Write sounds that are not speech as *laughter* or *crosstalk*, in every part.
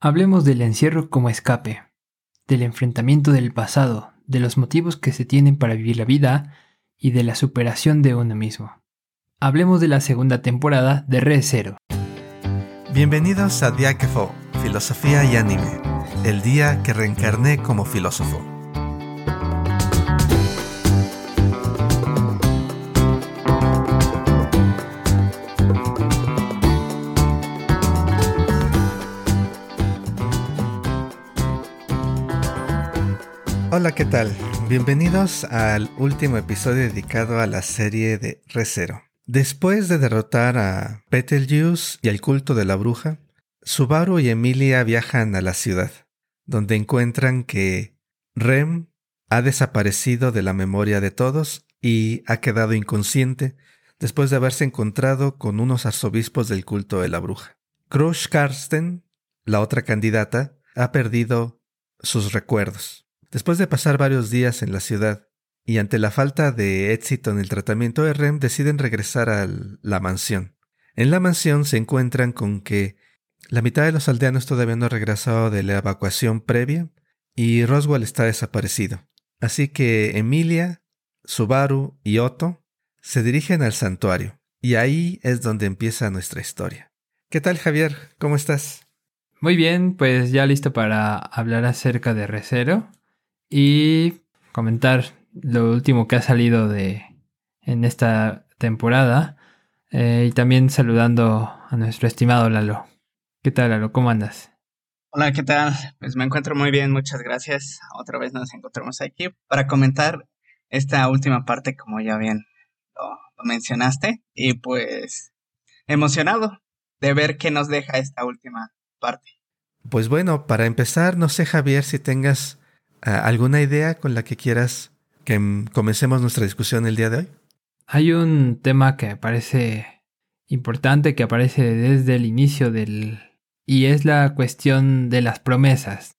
Hablemos del encierro como escape, del enfrentamiento del pasado, de los motivos que se tienen para vivir la vida y de la superación de uno mismo. Hablemos de la segunda temporada de Re Zero. Bienvenidos a Diáquefo, Filosofía y Anime, el día que reencarné como filósofo. Hola, ¿qué tal? Bienvenidos al último episodio dedicado a la serie de Recero. Después de derrotar a Betelgeuse y al culto de la bruja, Subaru y Emilia viajan a la ciudad, donde encuentran que Rem ha desaparecido de la memoria de todos y ha quedado inconsciente después de haberse encontrado con unos arzobispos del culto de la bruja. Crush Karsten, la otra candidata, ha perdido sus recuerdos. Después de pasar varios días en la ciudad y ante la falta de éxito en el tratamiento de Rem, deciden regresar a la mansión. En la mansión se encuentran con que la mitad de los aldeanos todavía no han regresado de la evacuación previa y Roswell está desaparecido. Así que Emilia, Subaru y Otto se dirigen al santuario y ahí es donde empieza nuestra historia. ¿Qué tal Javier? ¿Cómo estás? Muy bien, pues ya listo para hablar acerca de Recero y comentar lo último que ha salido de en esta temporada eh, y también saludando a nuestro estimado Lalo. ¿Qué tal Lalo? ¿Cómo andas? Hola, ¿qué tal? Pues me encuentro muy bien, muchas gracias. Otra vez nos encontramos aquí para comentar esta última parte, como ya bien lo mencionaste, y pues emocionado de ver qué nos deja esta última parte. Pues bueno, para empezar, no sé Javier si tengas ¿Alguna idea con la que quieras que comencemos nuestra discusión el día de hoy? Hay un tema que parece importante que aparece desde el inicio del... y es la cuestión de las promesas.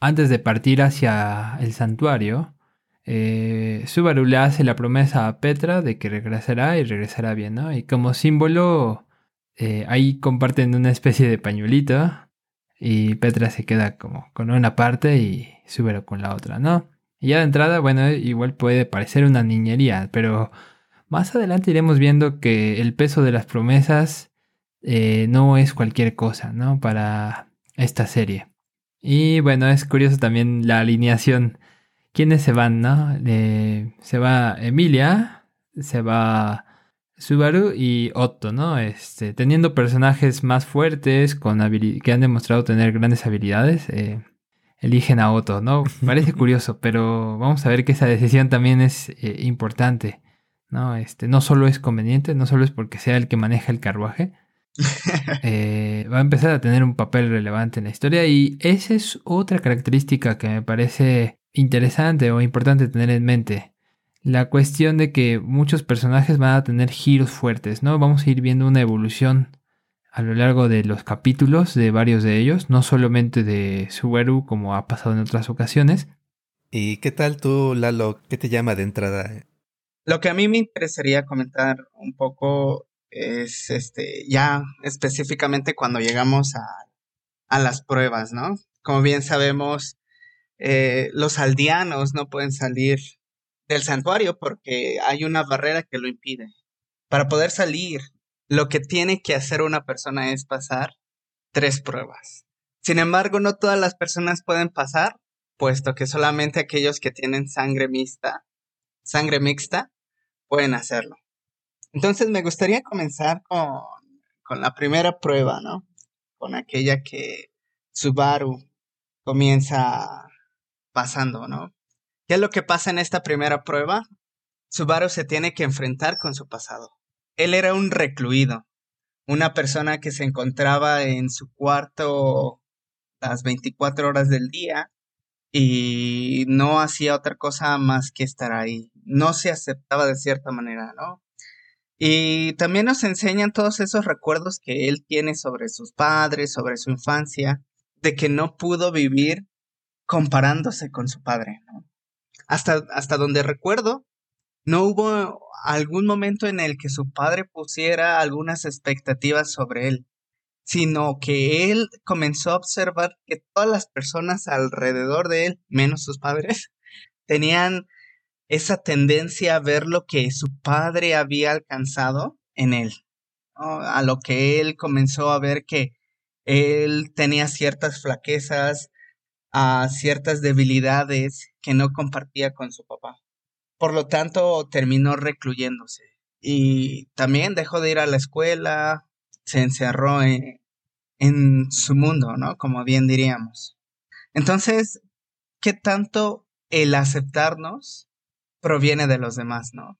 Antes de partir hacia el santuario, eh, Subaru le hace la promesa a Petra de que regresará y regresará bien, ¿no? Y como símbolo, eh, ahí comparten una especie de pañuelito y Petra se queda como con una parte y Subaru con la otra, ¿no? Y ya de entrada, bueno, igual puede parecer una niñería, pero más adelante iremos viendo que el peso de las promesas eh, no es cualquier cosa, ¿no? Para esta serie. Y bueno, es curioso también la alineación. ¿Quiénes se van, no? Eh, se va Emilia, se va Subaru y Otto, ¿no? Este, teniendo personajes más fuertes, con que han demostrado tener grandes habilidades, eh, eligen a Otto, ¿no? *laughs* Parece curioso, pero vamos a ver que esa decisión también es eh, importante, ¿no? Este, no solo es conveniente, no solo es porque sea el que maneja el carruaje, *laughs* eh, va a empezar a tener un papel relevante en la historia y esa es otra característica que me parece interesante o importante tener en mente la cuestión de que muchos personajes van a tener giros fuertes, ¿no? Vamos a ir viendo una evolución a lo largo de los capítulos de varios de ellos, no solamente de Subaru como ha pasado en otras ocasiones. ¿Y qué tal tú, Lalo? ¿Qué te llama de entrada? Lo que a mí me interesaría comentar un poco es este, ya específicamente cuando llegamos a, a las pruebas, ¿no? Como bien sabemos, eh, los aldeanos no pueden salir del santuario porque hay una barrera que lo impide. Para poder salir, lo que tiene que hacer una persona es pasar tres pruebas. Sin embargo, no todas las personas pueden pasar, puesto que solamente aquellos que tienen sangre mixta, sangre mixta, pueden hacerlo. Entonces me gustaría comenzar con, con la primera prueba, ¿no? Con aquella que Subaru comienza pasando, ¿no? ¿Qué es lo que pasa en esta primera prueba? Subaru se tiene que enfrentar con su pasado. Él era un recluido, una persona que se encontraba en su cuarto las 24 horas del día y no hacía otra cosa más que estar ahí. No se aceptaba de cierta manera, ¿no? Y también nos enseñan todos esos recuerdos que él tiene sobre sus padres, sobre su infancia, de que no pudo vivir comparándose con su padre, ¿no? Hasta, hasta donde recuerdo, no hubo algún momento en el que su padre pusiera algunas expectativas sobre él. sino que él comenzó a observar que todas las personas alrededor de él, menos sus padres, *laughs* tenían esa tendencia a ver lo que su padre había alcanzado en él, a lo que él comenzó a ver que él tenía ciertas flaquezas, a ciertas debilidades que no compartía con su papá. Por lo tanto, terminó recluyéndose y también dejó de ir a la escuela, se encerró en, en su mundo, ¿no? Como bien diríamos. Entonces, ¿qué tanto el aceptarnos proviene de los demás, ¿no?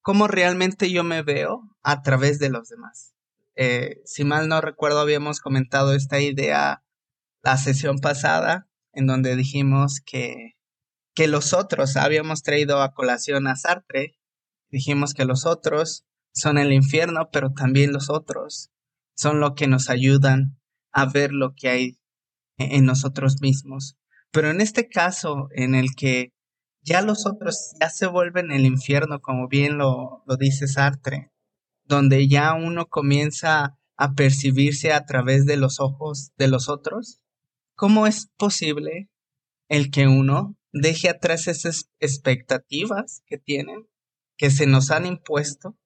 ¿Cómo realmente yo me veo a través de los demás? Eh, si mal no recuerdo, habíamos comentado esta idea la sesión pasada, en donde dijimos que, que los otros, habíamos traído a colación a Sartre, dijimos que los otros son el infierno, pero también los otros son lo que nos ayudan a ver lo que hay e-, en nosotros mismos. Pero en este caso, en el que ya los otros ya se vuelven el infierno, como bien lo, lo dice Sartre, donde ya uno comienza a percibirse a través de los ojos de los otros, ¿cómo es posible el que uno deje atrás esas expectativas que tienen, que se nos han impuesto,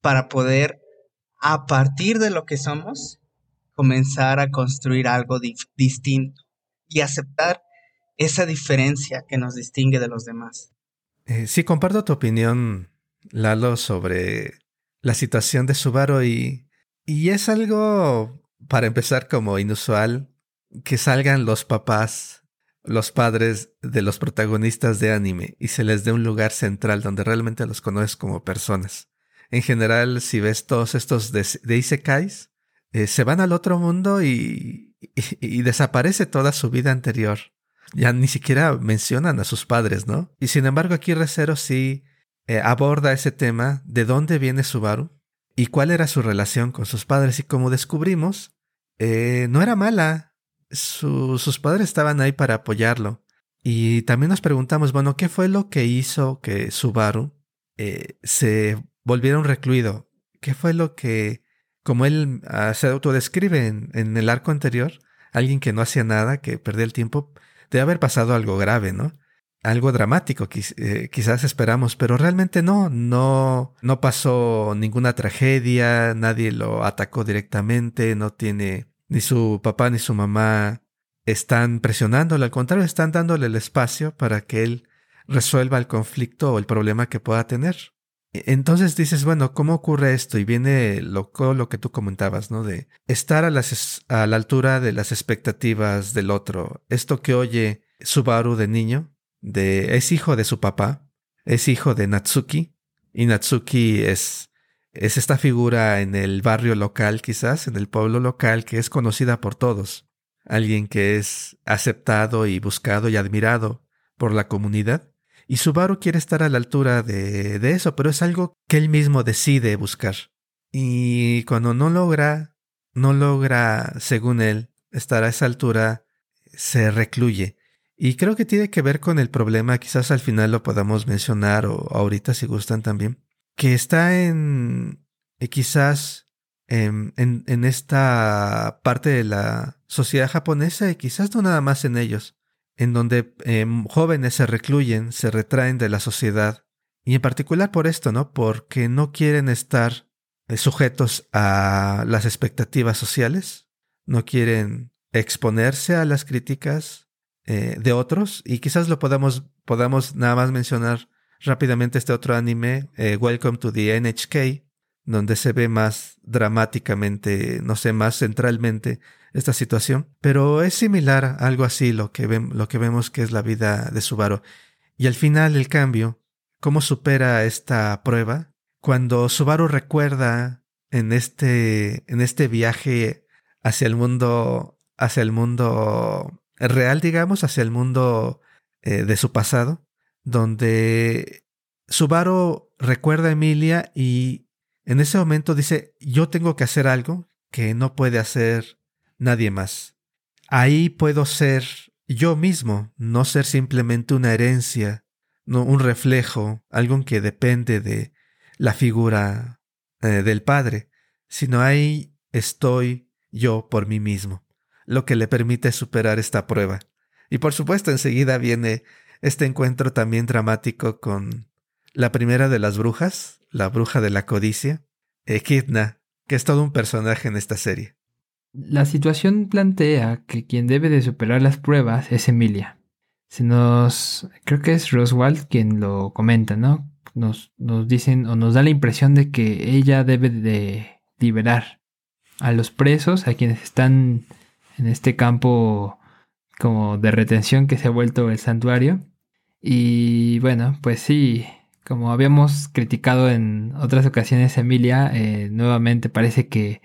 para poder, a partir de lo que somos, comenzar a construir algo distinto y aceptar esa diferencia que nos distingue de los demás. Eh, sí, comparto tu opinión, Lalo, sobre la situación de Subaru y, y es algo, para empezar, como inusual que salgan los papás, los padres de los protagonistas de anime y se les dé un lugar central donde realmente los conoces como personas. En general, si ves todos estos de, de Isekais, eh, se van al otro mundo y, desaparece toda su vida anterior. Ya ni siquiera mencionan a sus padres, ¿no? Y sin embargo aquí Recero sí eh, aborda ese tema de dónde viene Subaru y cuál era su relación con sus padres. Y como descubrimos, eh, no era mala. Sus padres estaban ahí para apoyarlo. Y también nos preguntamos, bueno, ¿qué fue lo que hizo que Subaru se volviera un recluido? ¿Qué fue lo que como él ah, se autodescribe en, el arco anterior, alguien que no hacía nada, que perdía el tiempo, debe haber pasado algo grave, ¿no? Algo dramático, eh, quizás esperamos, pero realmente no, no, no pasó ninguna tragedia, nadie lo atacó directamente, no tiene ni su papá ni su mamá están presionándolo, al contrario, están dándole el espacio para que él resuelva el conflicto o el problema que pueda tener. Entonces dices, bueno, ¿cómo ocurre esto? Y viene lo, lo que tú comentabas, ¿no? De estar a, a la altura de las expectativas del otro. Esto que oye Subaru de niño, de, es hijo de su papá, es hijo de Natsuki, y Natsuki es, es esta figura en el barrio local, quizás, en el pueblo local, que es conocida por todos. Alguien que es aceptado y buscado y admirado por la comunidad. Y Subaru quiere estar a la altura de, de eso, pero es algo que él mismo decide buscar. Y cuando no logra, no logra, según él, estar a esa altura, se recluye. Y creo que tiene que ver con el problema, quizás al final lo podamos mencionar o ahorita si gustan también, que está en, eh, quizás en, en, en, esta parte de la sociedad japonesa y quizás no nada más en ellos, en donde em, jóvenes se recluyen, se retraen de la sociedad, y en particular por esto, ¿no? Porque no quieren estar eh, sujetos a las expectativas sociales, no quieren exponerse a las críticas eh, de otros, y quizás lo podamos, podamos nada más mencionar rápidamente este otro anime, eh, Welcome to the NHK, donde se ve más dramáticamente, no sé, más centralmente esta situación. Pero es similar a algo así lo que, lo que vemos que es la vida de Subaru. Y al final el cambio, cómo supera esta prueba, cuando Subaru recuerda en este, en este viaje hacia el mundo, hacia el mundo real, digamos, hacia el mundo eh, de su pasado, donde Subaru recuerda a Emilia y en ese momento dice, yo tengo que hacer algo que no puede hacer nadie más. Ahí puedo ser yo mismo, no ser simplemente una herencia, no un reflejo, algo que depende de la figura eh, del Padre, sino ahí estoy yo por mí mismo, lo que le permite superar esta prueba. Y por supuesto enseguida viene este encuentro también dramático con la primera de las brujas, la bruja de la codicia, Echidna, que es todo un personaje en esta serie. La situación plantea que quien debe de superar las pruebas es Emilia. Se nos... creo que es Roswald quien lo comenta, ¿no? Nos, nos dicen o nos da la impresión de que ella debe de liberar a los presos, a quienes están en este campo como de retención que se ha vuelto el santuario. Y bueno, pues sí, como habíamos criticado en otras ocasiones, Emilia, eh, nuevamente parece que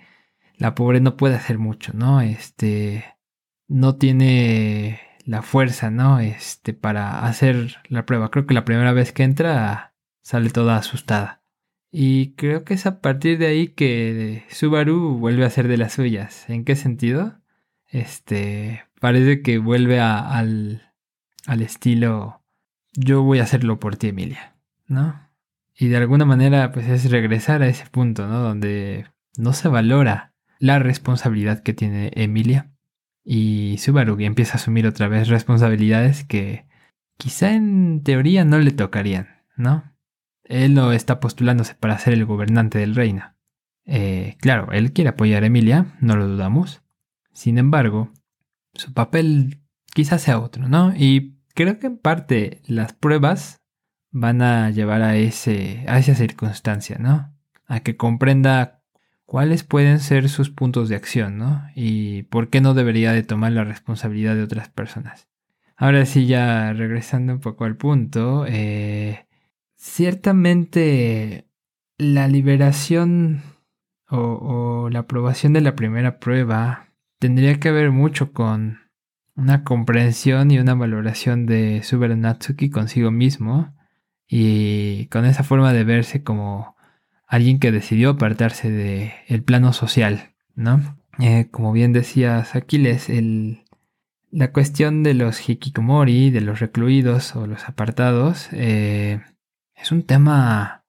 la pobre no puede hacer mucho, ¿no? Este, no tiene la fuerza, ¿no? Este, para hacer la prueba. Creo que la primera vez que entra sale toda asustada. Y creo que es a partir de ahí que Subaru vuelve a ser de las suyas. ¿En qué sentido? Este, parece que vuelve al, al estilo yo voy a hacerlo por ti, Emilia, ¿no? Y de alguna manera, pues es regresar a ese punto, ¿no? Donde no se valora la responsabilidad que tiene Emilia. Y Subaru empieza a asumir otra vez responsabilidades que quizá en teoría no le tocarían, ¿no? Él no está postulándose para ser el gobernante del reino. Eh, claro, él quiere apoyar a Emilia, no lo dudamos. Sin embargo, su papel quizás sea otro, ¿no? Y creo que en parte las pruebas van a llevar a, ese, a esa circunstancia, ¿no? A que comprenda cuáles pueden ser sus puntos de acción, ¿no? Y por qué no debería de tomar la responsabilidad de otras personas. Ahora sí, ya regresando un poco al punto, eh, ciertamente la liberación o, o la aprobación de la primera prueba tendría que ver mucho con una comprensión y una valoración de Subaru Natsuki consigo mismo y con esa forma de verse como alguien que decidió apartarse del el plano social, ¿no? Eh, como bien decías Aquiles, la cuestión de los hikikomori, de los recluidos o los apartados, eh, es un tema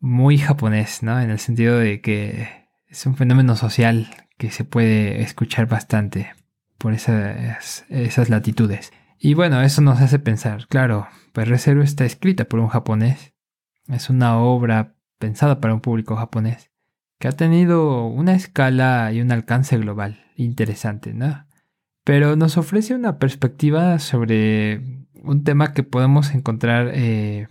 muy japonés, ¿no? En el sentido de que es un fenómeno social que se puede escuchar bastante por esas, latitudes. Y bueno, eso nos hace pensar, claro, pues Resero está escrita por un japonés. Es una obra pensada para un público japonés que ha tenido una escala y un alcance global interesante, ¿no? Pero nos ofrece una perspectiva sobre un tema que podemos encontrar, eh,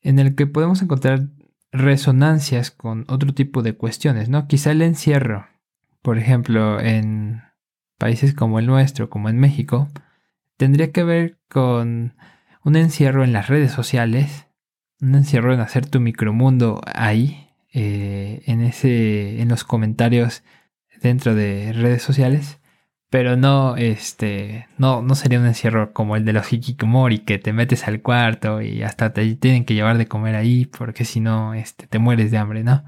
en el que podemos encontrar resonancias con otro tipo de cuestiones, ¿no? Quizá el encierro, por ejemplo, en países como el nuestro, como en México, tendría que ver con un encierro en las redes sociales, un encierro en hacer tu micromundo ahí, eh, en ese, en los comentarios dentro de redes sociales, pero no, este, no, no sería un encierro como el de los hikikomori que te metes al cuarto y hasta te tienen que llevar de comer ahí porque si no, este, te mueres de hambre, ¿no?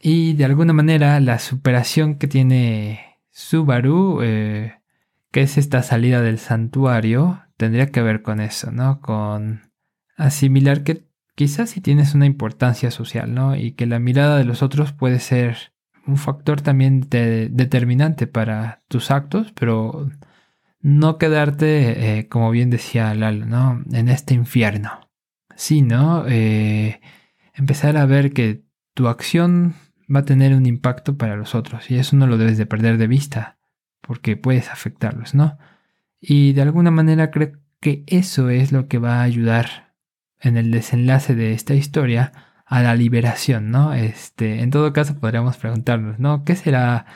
Y de alguna manera la superación que tiene Subaru, eh, que es esta salida del santuario, tendría que ver con eso, ¿no? Con asimilar que quizás si tienes una importancia social, ¿no? Y que la mirada de los otros puede ser un factor también determinante para tus actos, pero no quedarte, eh, como bien decía Lalo, ¿no? En este infierno, sino eh, empezar a ver que tu acción va a tener un impacto para los otros y eso no lo debes de perder de vista porque puedes afectarlos, ¿no? Y de alguna manera creo que eso es lo que va a ayudar en el desenlace de esta historia a la liberación, ¿no? Este, en todo caso podríamos preguntarnos, ¿no? ¿Qué será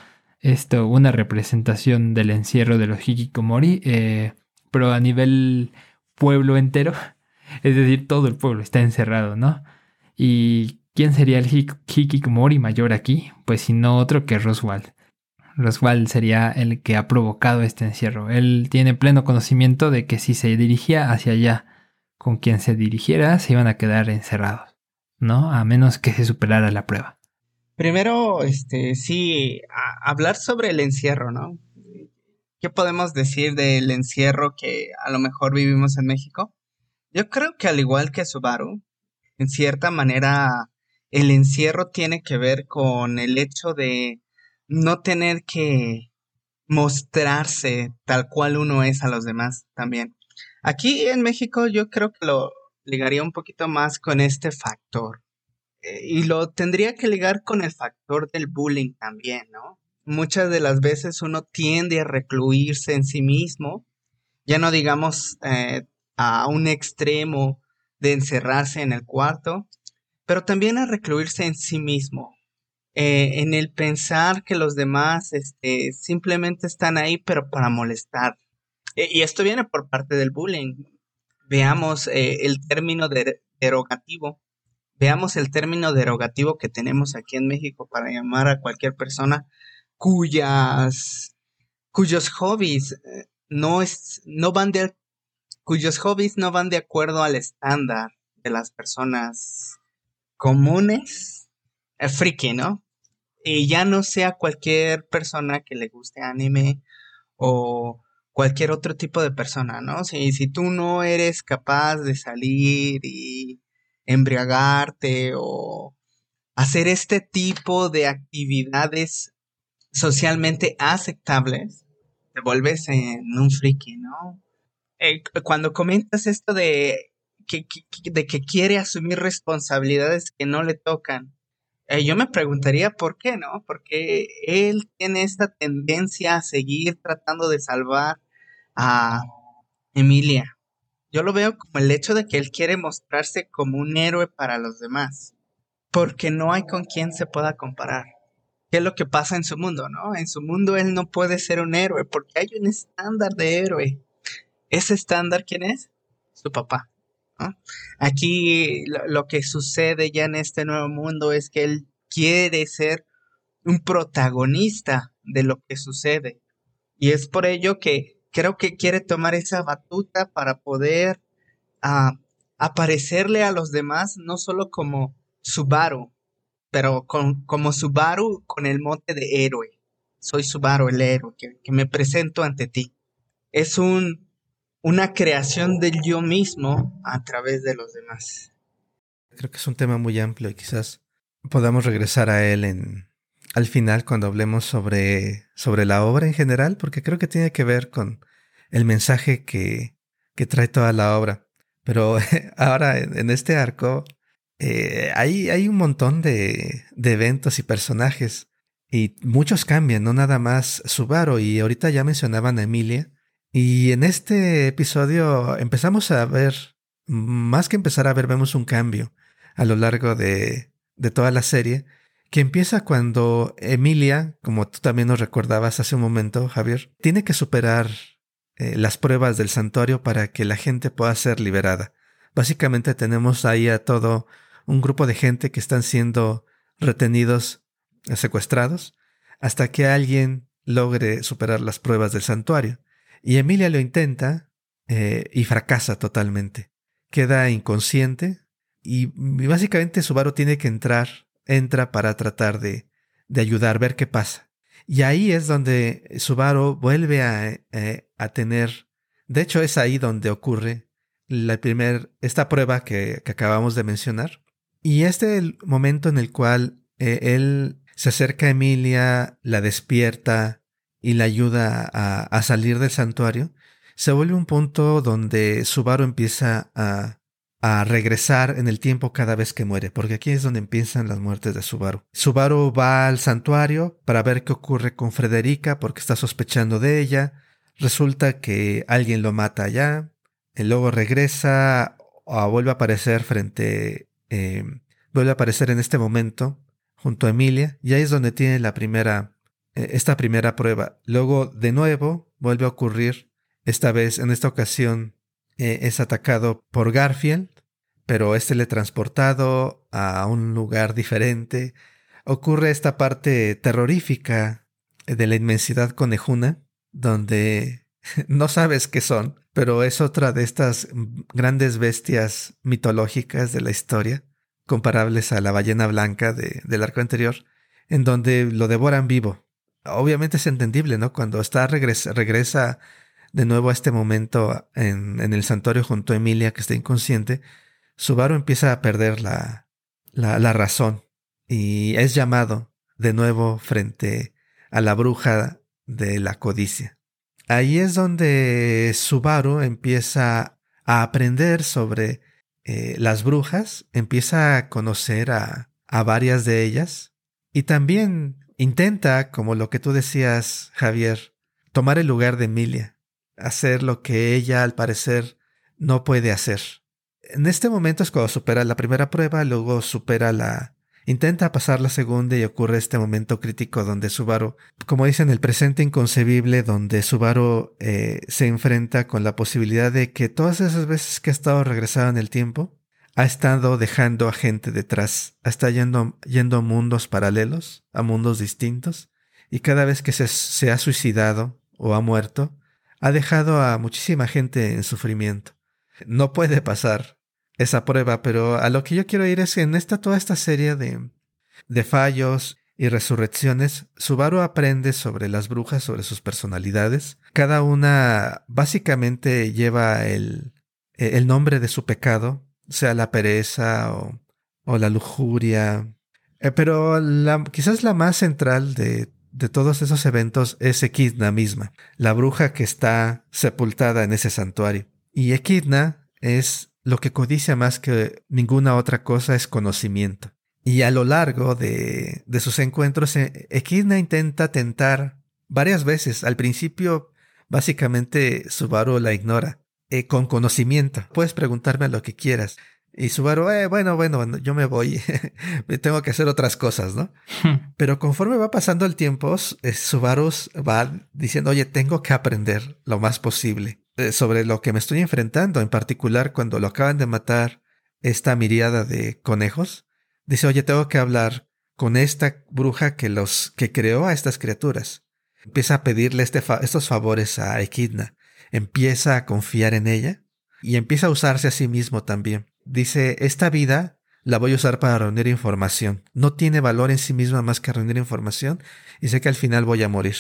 esto? Una representación del encierro de los hikikomori, eh, pero a nivel pueblo entero, *laughs* es decir, todo el pueblo está encerrado, ¿no? Y ¿Quién sería el Hikikomori mayor aquí? Pues si no otro que Roswell. Roswell sería el que ha provocado este encierro. Él tiene pleno conocimiento de que si se dirigía hacia allá con quien se dirigiera, se iban a quedar encerrados, ¿no? A menos que se superara la prueba. Primero, este, sí, hablar sobre el encierro, ¿no? ¿Qué podemos decir del encierro que a lo mejor vivimos en México? Yo creo que al igual que Subaru, en cierta manera el encierro tiene que ver con el hecho de no tener que mostrarse tal cual uno es a los demás también. Aquí en México yo creo que lo ligaría un poquito más con este factor. Eh, y lo tendría que ligar con el factor del bullying también, ¿no? Muchas de las veces uno tiende a recluirse en sí mismo, ya no digamos eh, a un extremo de encerrarse en el cuarto, pero también a recluirse en sí mismo, eh, en el pensar que los demás este, simplemente están ahí, pero para molestar. E, y esto viene por parte del bullying. Veamos eh, el término derogativo. Veamos el término derogativo que tenemos aquí en México para llamar a cualquier persona cuyas cuyos hobbies eh, no es no van de cuyos hobbies no van de acuerdo al estándar de las personas comunes friki, ¿no? Y ya no sea cualquier persona que le guste anime o cualquier otro tipo de persona, ¿no? Si, si tú no eres capaz de salir y embriagarte o hacer este tipo de actividades socialmente aceptables, te vuelves en un friki, ¿no? Eh, cuando comentas esto de de que quiere asumir responsabilidades que no le tocan eh, yo me preguntaría por qué, ¿no? Porque él tiene esta tendencia a seguir tratando de salvar a Emilia. Yo lo veo como el hecho de que él quiere mostrarse como un héroe para los demás, porque no hay con quien se pueda comparar. ¿Qué es lo que pasa en su mundo, no? En su mundo él no puede ser un héroe, porque hay un estándar de héroe. ¿Ese estándar quién es? Su papá. Aquí lo, que sucede ya en este nuevo mundo es que él quiere ser un protagonista de lo que sucede. Y es por ello que creo que quiere tomar esa batuta para poder ah, aparecerle a los demás, no solo como Subaru, pero con, como Subaru con el mote de héroe. Soy Subaru, el héroe, que me presento ante ti. Es un una creación del yo mismo a través de los demás. Creo que es un tema muy amplio y quizás podamos regresar a él en al final cuando hablemos sobre, sobre la obra en general, porque creo que tiene que ver con el mensaje que, que trae toda la obra. Pero *laughs* ahora en este arco eh, hay, hay, un montón de, de, eventos y personajes y muchos cambian, no nada más Subaru y ahorita ya mencionaban a Emilia y en este episodio empezamos a ver, más que empezar a ver, vemos un cambio a lo largo de, de toda la serie, que empieza cuando Emilia, como tú también nos recordabas hace un momento, Javier, tiene que superar eh, las pruebas del santuario para que la gente pueda ser liberada. Básicamente tenemos ahí a todo un grupo de gente que están siendo retenidos, secuestrados, hasta que alguien logre superar las pruebas del santuario. Y Emilia lo intenta eh, y fracasa totalmente. Queda inconsciente y, básicamente Subaru tiene que entrar, entra para tratar de, de ayudar, ver qué pasa. Y ahí es donde Subaru vuelve a, eh, a tener, de hecho es ahí donde ocurre la primer, esta prueba que, que acabamos de mencionar. Y este es el momento en el cual eh, él se acerca a Emilia, la despierta, y la ayuda a, salir del santuario, se vuelve un punto donde Subaru empieza a, regresar en el tiempo cada vez que muere, porque aquí es donde empiezan las muertes de Subaru. Subaru va al santuario para ver qué ocurre con Frederica porque está sospechando de ella. Resulta que alguien lo mata allá. Y luego regresa o vuelve a aparecer frente, eh, vuelve a aparecer en este momento junto a Emilia. Y ahí es donde tiene la primera esta primera prueba. Luego, de nuevo, vuelve a ocurrir. Esta vez, en esta ocasión, eh, es atacado por Garfield, pero es teletransportado a un lugar diferente. Ocurre esta parte terrorífica de la inmensidad conejuna, donde *laughs* no sabes qué son, pero es otra de estas grandes bestias mitológicas de la historia, comparables a la ballena blanca del arco anterior, en donde lo devoran vivo obviamente es entendible, ¿no? Cuando está regresa, regresa de nuevo a este momento en, en, el santuario junto a Emilia, que está inconsciente, Subaru empieza a perder la, la, razón y es llamado de nuevo frente a la bruja de la codicia. Ahí es donde Subaru empieza a aprender sobre eh, las brujas, empieza a conocer a, a varias de ellas y también intenta, como lo que tú decías, Javier, tomar el lugar de Emilia, hacer lo que ella al parecer no puede hacer. En este momento es cuando supera la primera prueba, luego supera la, Intenta pasar la segunda y ocurre este momento crítico donde Subaru, como dicen, el presente inconcebible, donde Subaru eh, se enfrenta con la posibilidad de que todas esas veces que ha estado regresado en el tiempo, ha estado dejando a gente detrás, está yendo, yendo a mundos paralelos, a mundos distintos, y cada vez que se, ha suicidado o ha muerto, ha dejado a muchísima gente en sufrimiento. No puede pasar esa prueba, pero a lo que yo quiero ir es que en esta, toda esta serie de, de fallos y resurrecciones, Subaru aprende sobre las brujas, sobre sus personalidades. Cada una básicamente lleva el nombre de su pecado, sea la pereza o, la lujuria. Eh, pero quizás la más central de, de todos esos eventos es Equidna misma, la bruja que está sepultada en ese santuario. Y Equidna es lo que codicia más que ninguna otra cosa es conocimiento. Y a lo largo de, de sus encuentros, eh, Equidna intenta tentar varias veces. Al principio, básicamente, Subaru la ignora. Eh, con conocimiento. Puedes preguntarme lo que quieras. Y Subaru, eh, bueno, bueno, yo me voy. *laughs* Tengo que hacer otras cosas, ¿no? Pero conforme va pasando el tiempo, eh, Subaru va diciendo, oye, tengo que aprender lo más posible. Sobre lo que me estoy enfrentando, en particular cuando lo acaban de matar esta miriada de conejos, dice, oye, tengo que hablar con esta bruja que los que creó a estas criaturas. Empieza a pedirle este estos favores a Equidna, empieza a confiar en ella y empieza a usarse a sí mismo también. Dice, esta vida la voy a usar para reunir información. No tiene valor en sí misma más que reunir información y sé que al final voy a morir.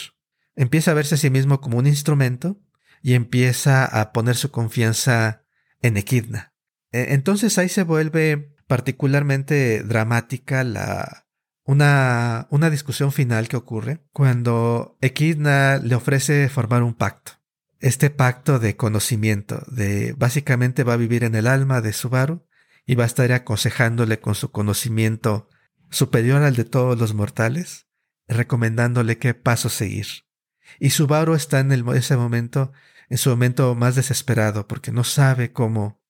Empieza a verse a sí mismo como un instrumento y empieza a poner su confianza en Equidna. E, entonces ahí se vuelve particularmente dramática la, una, una discusión final que ocurre cuando Equidna le ofrece formar un pacto. Este pacto de conocimiento, de básicamente va a vivir en el alma de Subaru y va a estar aconsejándole con su conocimiento superior al de todos los mortales, recomendándole qué paso seguir. Y Subaru está en ese momento en su momento más desesperado porque no sabe cómo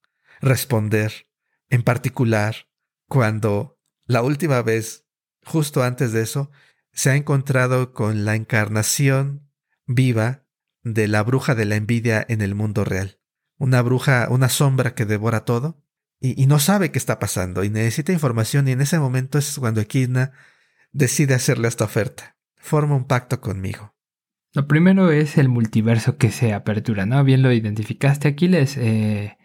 responder, en particular cuando la última vez, justo antes de eso, se ha encontrado con la encarnación viva de la bruja de la envidia en el mundo real. Una bruja, una sombra que devora todo y, no sabe qué está pasando y necesita información y en ese momento es cuando Equidna decide hacerle esta oferta. Forma un pacto conmigo. Lo primero es el multiverso que se apertura, ¿no? Bien lo identificaste, Aquiles. Eh,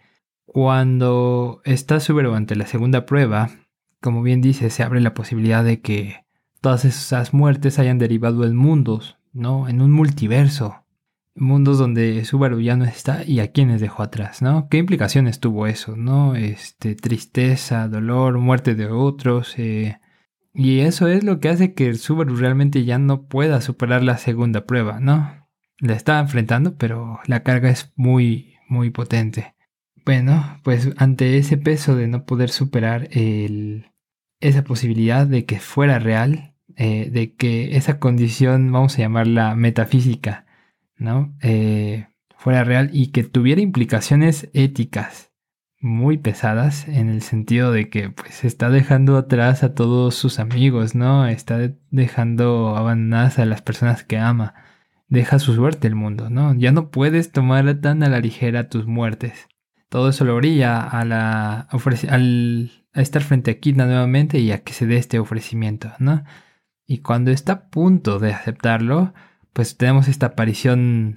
cuando está Subaru ante la segunda prueba, como bien dice, se abre la posibilidad de que todas esas muertes hayan derivado en mundos, ¿no? En un multiverso. Mundos donde Subaru ya no está y a quienes dejó atrás, ¿no? ¿Qué implicaciones tuvo eso, no? Este, tristeza, dolor, muerte de otros, eh, y eso es lo que hace que Subaru realmente ya no pueda superar la segunda prueba, ¿no? La está enfrentando, pero la carga es muy, muy potente. Bueno, pues ante ese peso de no poder superar esa posibilidad de que fuera real, eh, de que esa condición, vamos a llamarla metafísica, ¿no? Eh, fuera real y que tuviera implicaciones éticas muy pesadas en el sentido de que pues está dejando atrás a todos sus amigos, ¿no? Está dejando abandonadas a las personas que ama. Deja su suerte el mundo, ¿no? Ya no puedes tomar tan a la ligera tus muertes. Todo eso lo orilla a la al, a estar frente a Kidna nuevamente y a que se dé este ofrecimiento, ¿no? Y cuando está a punto de aceptarlo, pues tenemos esta aparición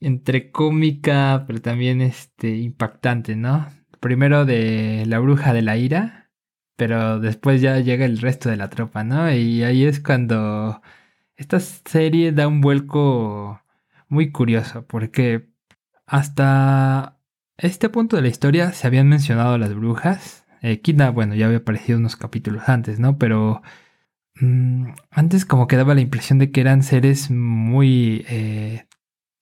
entre cómica, pero también este impactante, ¿no? primero de la bruja de la ira, pero después ya llega el resto de la tropa, ¿no? Y ahí es cuando esta serie da un vuelco muy curioso, porque hasta este punto de la historia se habían mencionado las brujas. Eh, Kina, bueno, ya había aparecido unos capítulos antes, ¿no? Pero antes como que daba la impresión de que eran seres muy eh,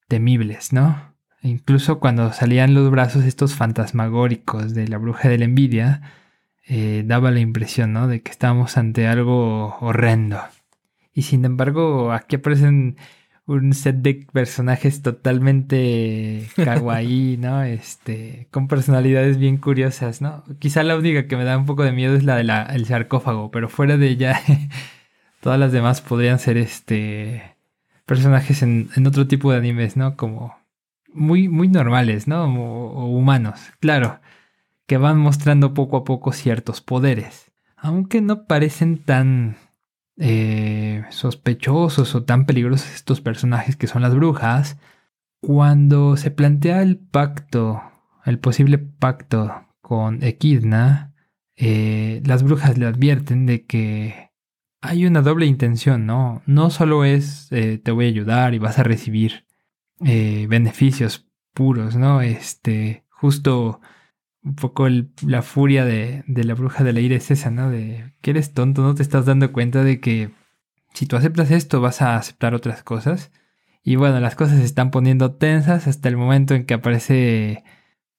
temibles, ¿no? incluso cuando salían los brazos estos fantasmagóricos de la bruja de la envidia, eh, daba la impresión, ¿no? De que estábamos ante algo horrendo. Y sin embargo, aquí aparecen un set de personajes totalmente kawaii, *laughs* ¿no? Este, con personalidades bien curiosas, ¿no? Quizá la única que me da un poco de miedo es la del sarcófago, pero fuera de ella, *laughs* todas las demás podrían ser, este, personajes en, en otro tipo de animes, ¿no? Como muy, muy normales, ¿no? O, humanos, claro, que van mostrando poco a poco ciertos poderes, aunque no parecen tan eh, sospechosos o tan peligrosos estos personajes que son las brujas, cuando se plantea el pacto, el posible pacto con Equidna, eh, las brujas le advierten de que hay una doble intención, ¿no? No solo es eh, te voy a ayudar y vas a recibir eh, beneficios puros, ¿no? Este, justo un poco la furia de, la bruja de la ira es esa, ¿no? De que eres tonto, no te estás dando cuenta de que si tú aceptas esto vas a aceptar otras cosas. Y bueno, las cosas se están poniendo tensas hasta el momento en que aparece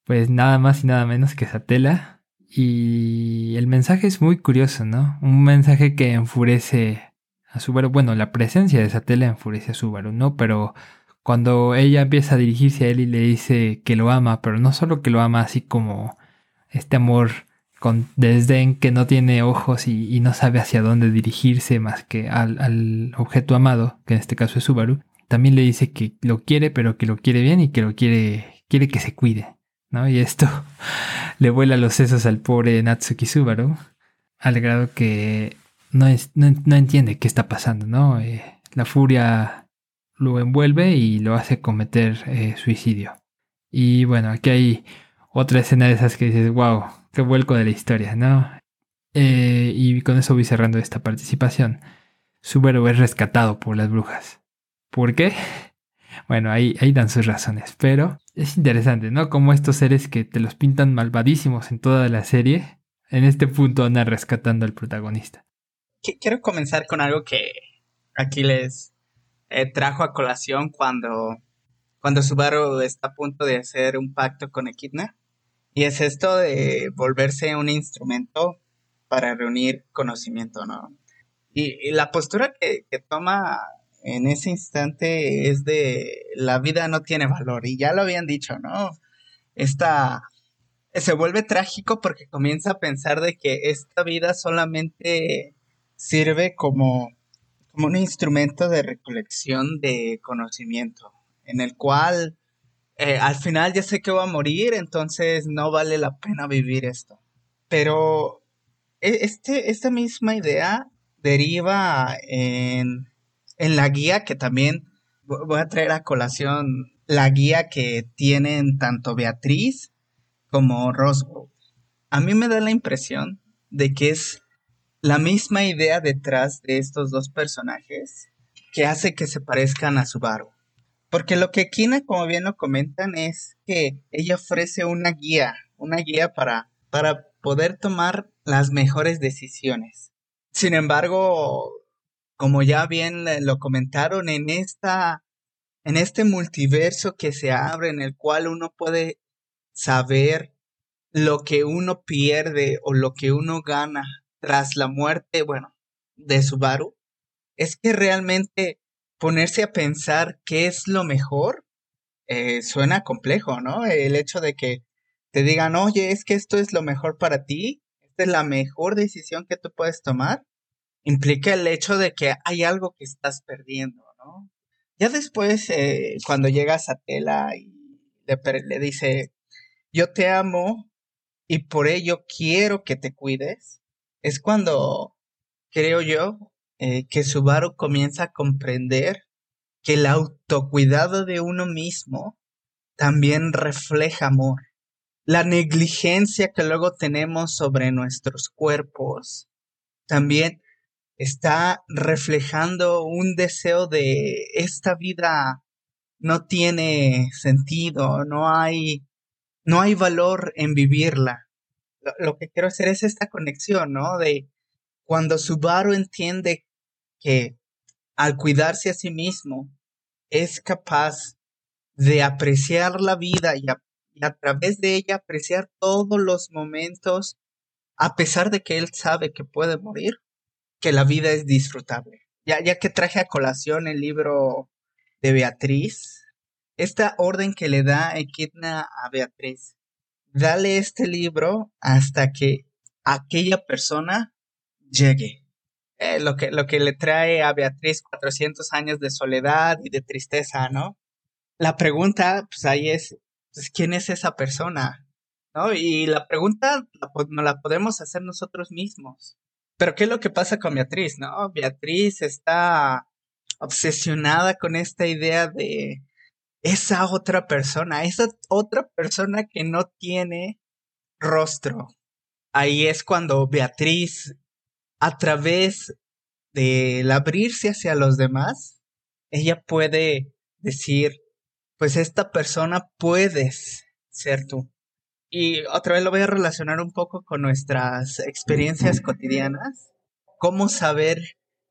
pues nada más y nada menos que Satela. Y el mensaje es muy curioso, ¿no? Un mensaje que enfurece a Subaru. Bueno, la presencia de Satela enfurece a Subaru, ¿no? Pero cuando ella empieza a dirigirse a él y le dice que lo ama, pero no solo que lo ama así como este amor con desdén que no tiene ojos y, no sabe hacia dónde dirigirse más que al, objeto amado, que en este caso es Subaru, también le dice que lo quiere, pero que lo quiere bien y que lo quiere, quiere que se cuide, ¿no? Y esto *laughs* le vuela los sesos al pobre Natsuki Subaru, al grado que no, es, no, entiende qué está pasando, ¿no? Eh, la furia lo envuelve y lo hace cometer eh, suicidio. Y bueno, aquí hay otra escena de esas que dices, wow, qué vuelco de la historia, ¿no? Eh, y con eso voy cerrando esta participación. Subaru es rescatado por las brujas. ¿Por qué? *laughs* Bueno, ahí, ahí dan sus razones, pero es interesante, ¿no? Como estos seres que te los pintan malvadísimos en toda la serie, en este punto andan rescatando al protagonista. Quiero comenzar con algo que aquí les eh, trajo a colación cuando, cuando Subaru está a punto de hacer un pacto con Equidna. Y es esto de volverse un instrumento para reunir conocimiento, ¿no? Y, la postura que, que, toma en ese instante es de la vida no tiene valor. Y ya lo habían dicho, ¿no? Esta se vuelve trágico porque comienza a pensar de que esta vida solamente sirve como como un instrumento de recolección de conocimiento, en el cual eh, al final ya sé que voy a morir, entonces no vale la pena vivir esto. Pero e, este, esta misma idea deriva en, en la guía que también voy a traer a colación, la guía que tienen tanto Beatriz como Roswell. A mí me da la impresión de que es la misma idea detrás de estos dos personajes que hace que se parezcan a Subaru. Porque lo que Kina, como bien lo comentan, es que ella ofrece una guía, una guía para, para poder tomar las mejores decisiones. Sin embargo, como ya bien lo comentaron, en esta, en este multiverso que se abre, en el cual uno puede saber lo que uno pierde o lo que uno gana tras la muerte, bueno, de Subaru, es que realmente ponerse a pensar qué es lo mejor eh, suena complejo, ¿no? El hecho de que te digan, oye, es que esto es lo mejor para ti, esta es la mejor decisión que tú puedes tomar, implica el hecho de que hay algo que estás perdiendo, ¿no? Ya después, eh, cuando llegas a Tela y le, le dice, yo te amo y por ello quiero que te cuides, es cuando creo yo eh, que Subaru comienza a comprender que el autocuidado de uno mismo también refleja amor. La negligencia que luego tenemos sobre nuestros cuerpos también está reflejando un deseo de esta vida no tiene sentido, no hay no hay valor en vivirla lo, que quiero hacer es esta conexión, ¿no? De cuando Subaru entiende que al cuidarse a sí mismo es capaz de apreciar la vida y a, través de ella apreciar todos los momentos, a pesar de que él sabe que puede morir, que la vida es disfrutable. Ya, ya que traje a colación el libro de Beatriz, esta orden que le da Equidna a Beatriz, dale este libro hasta que aquella persona llegue. Eh, lo, que, lo que le trae a Beatriz 400 años de soledad y de tristeza, ¿no? La pregunta, pues ahí es, pues, ¿quién es esa persona? ¿No? Y la pregunta no la podemos hacer nosotros mismos. Pero ¿qué es lo que pasa con Beatriz, no? Beatriz está obsesionada con esta idea de esa otra persona, esa otra persona que no tiene rostro. Ahí es cuando Beatriz, a través del abrirse hacia los demás, ella puede decir, pues esta persona puedes ser tú. Y otra vez lo voy a relacionar un poco con nuestras experiencias cotidianas. Cómo saber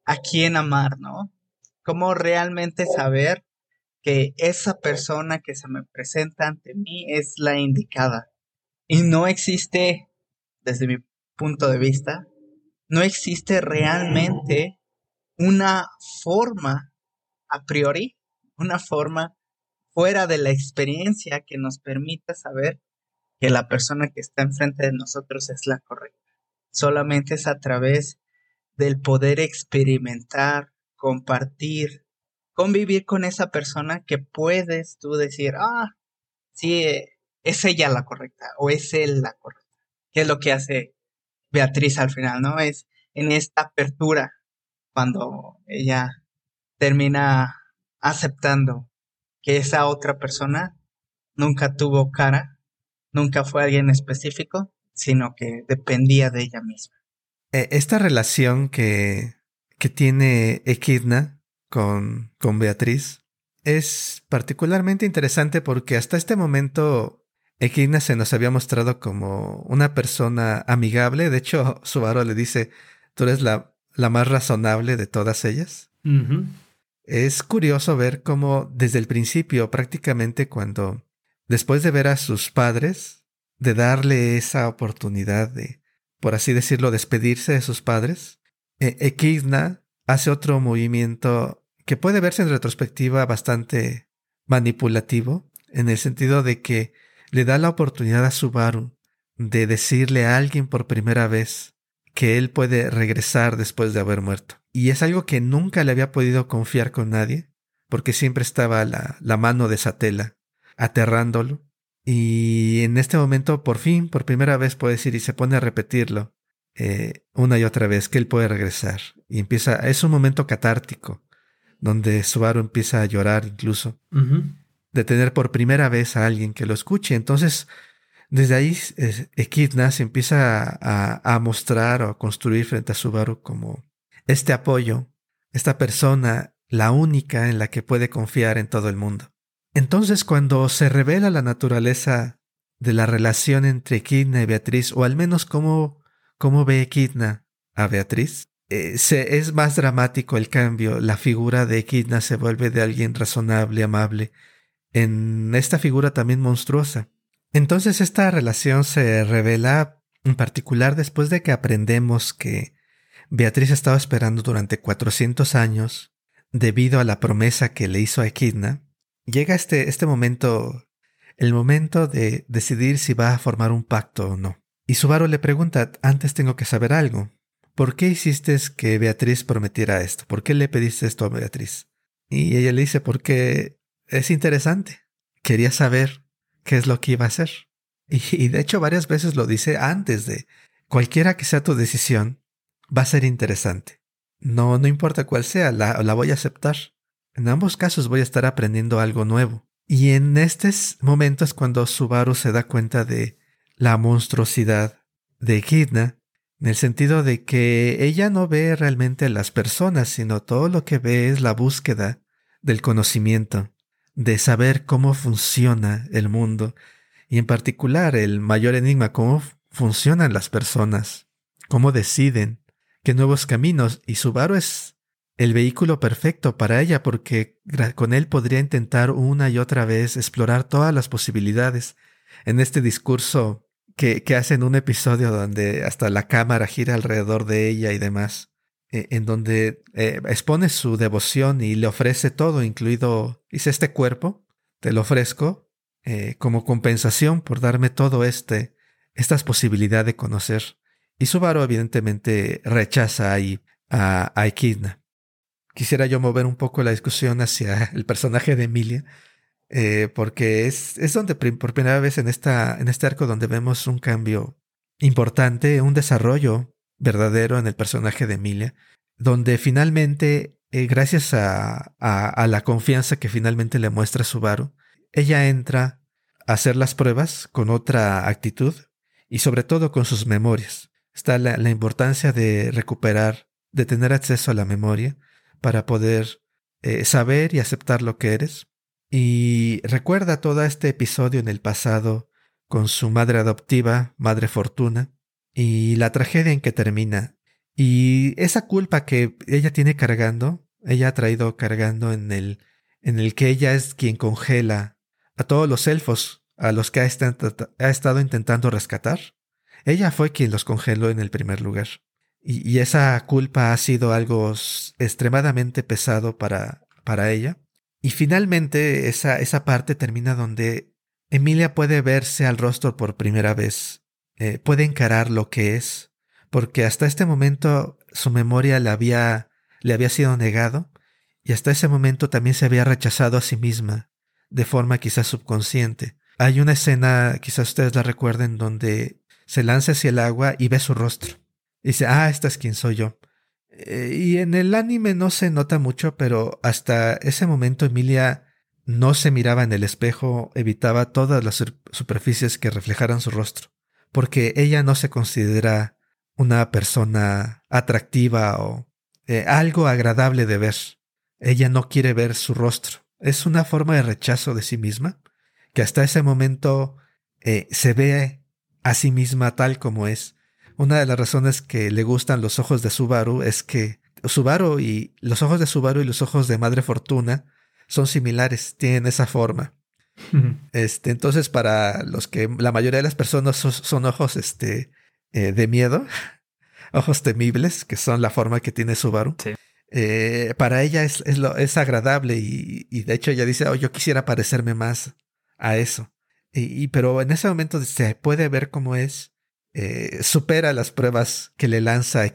a quién amar, ¿no? Cómo realmente saber que esa persona que se me presenta ante mí es la indicada. Y no existe, desde mi punto de vista, no existe realmente una forma a priori, una forma fuera de la experiencia que nos permita saber que la persona que está enfrente de nosotros es la correcta. Solamente es a través del poder experimentar, compartir, convivir con esa persona que puedes tú decir, ah, sí, es ella la correcta o es él la correcta. ¿Qué es lo que hace Beatriz al final, no? Es en esta apertura cuando ella termina aceptando que esa otra persona nunca tuvo cara, nunca fue alguien específico, sino que dependía de ella misma. Eh, esta relación que, que tiene Equidna con, con Beatriz es particularmente interesante porque hasta este momento Equina se nos había mostrado como una persona amigable. De hecho, *laughs* Subaru le dice, tú eres la, la más razonable de todas ellas. Es curioso ver cómo desde el principio, prácticamente cuando, después de ver a sus padres, de darle esa oportunidad de, por así decirlo, despedirse de sus padres, e hace otro movimiento que puede verse en retrospectiva bastante manipulativo, en el sentido de que le da la oportunidad a Subaru de decirle a alguien por primera vez que él puede regresar después de haber muerto. Y es algo que nunca le había podido confiar con nadie, porque siempre estaba la, la mano de Satela aterrándolo. Y en este momento, por fin, por primera vez puede decir y se pone a repetirlo eh, una y otra vez que él puede regresar. Y empieza, es un momento catártico, donde Subaru empieza a llorar incluso, de tener por primera vez a alguien que lo escuche. Entonces, desde ahí, Equidna se empieza a, a, mostrar o a construir frente a Subaru como este apoyo, esta persona, la única en la que puede confiar en todo el mundo. Entonces, cuando se revela la naturaleza de la relación entre Equidna y Beatriz, o al menos cómo cómo ve Equidna a Beatriz. Eh, se, es más dramático el cambio. La figura de Equidna se vuelve de alguien razonable, amable, en esta figura también monstruosa. Entonces esta relación se revela en particular después de que aprendemos que Beatriz estaba esperando durante 400 años debido a la promesa que le hizo a Equidna. Llega este, este momento, el momento de decidir si va a formar un pacto o no. Y Subaru le pregunta, antes tengo que saber algo. ¿Por qué hiciste que Beatriz prometiera esto? ¿Por qué le pediste esto a Beatriz? Y ella le dice, porque es interesante. Quería saber qué es lo que iba a hacer. Y, de hecho varias veces lo dice antes de, cualquiera que sea tu decisión, va a ser interesante. No, no importa cuál sea, la, la voy a aceptar. En ambos casos voy a estar aprendiendo algo nuevo. Y en estos momentos cuando Subaru se da cuenta de la monstruosidad de Echidna, en el sentido de que ella no ve realmente a las personas, sino todo lo que ve es la búsqueda del conocimiento, de saber cómo funciona el mundo, y en particular el mayor enigma, cómo funcionan las personas, cómo deciden, qué nuevos caminos, y Subaru es, el vehículo perfecto para ella porque con él podría intentar una y otra vez explorar todas las posibilidades. En este discurso que, que hace en un episodio donde hasta la cámara gira alrededor de ella y demás, eh, en donde eh, expone su devoción y le ofrece todo, incluido, dice, este cuerpo, te lo ofrezco eh, como compensación por darme todo este, estas posibilidades de conocer. Y Subaru evidentemente rechaza ahí a, a quisiera yo mover un poco la discusión hacia el personaje de Emilia, eh, porque es, es donde por primera vez en, esta, en este arco donde vemos un cambio importante, un desarrollo verdadero en el personaje de Emilia, donde finalmente, eh, gracias a, a, la confianza que finalmente le muestra Subaru, ella entra a hacer las pruebas con otra actitud y sobre todo con sus memorias. Está la, la importancia de recuperar, de tener acceso a la memoria, para poder eh, saber y aceptar lo que eres. Y recuerda todo este episodio en el pasado con su madre adoptiva, Madre Fortuna, y la tragedia en que termina. Y esa culpa que ella tiene cargando, ella ha traído cargando en el, en el que ella es quien congela a todos los elfos a los que ha, ha estado intentando rescatar. Ella fue quien los congeló en el primer lugar. Y, esa culpa ha sido algo extremadamente pesado para, para ella. Y finalmente esa, esa parte termina donde Emilia puede verse al rostro por primera vez, eh, puede encarar lo que es, porque hasta este momento su memoria le había, le había sido negado y hasta ese momento también se había rechazado a sí misma, de forma quizás subconsciente. Hay una escena, quizás ustedes la recuerden, donde se lanza hacia el agua y ve su rostro dice, ah, esta es quien soy yo. Eh, y en el anime no se nota mucho, pero hasta ese momento Emilia no se miraba en el espejo, evitaba todas las superficies que reflejaran su rostro, porque ella no se considera una persona atractiva o eh, algo agradable de ver. Ella no quiere ver su rostro. Es una forma de rechazo de sí misma, que hasta ese momento eh, se ve a sí misma tal como es, una de las razones que le gustan los ojos de Subaru es que Subaru y los ojos de Subaru y los ojos de Madre Fortuna son similares, tienen esa forma. Este, entonces, para los que la mayoría de las personas son, ojos este, eh, de miedo, *laughs* ojos temibles, que son la forma que tiene Subaru. Eh, para ella es, es, lo, es agradable y, y, de hecho ella dice, oh, yo quisiera parecerme más a eso. Y, pero en ese momento se puede ver cómo es eh, supera las pruebas que le lanza a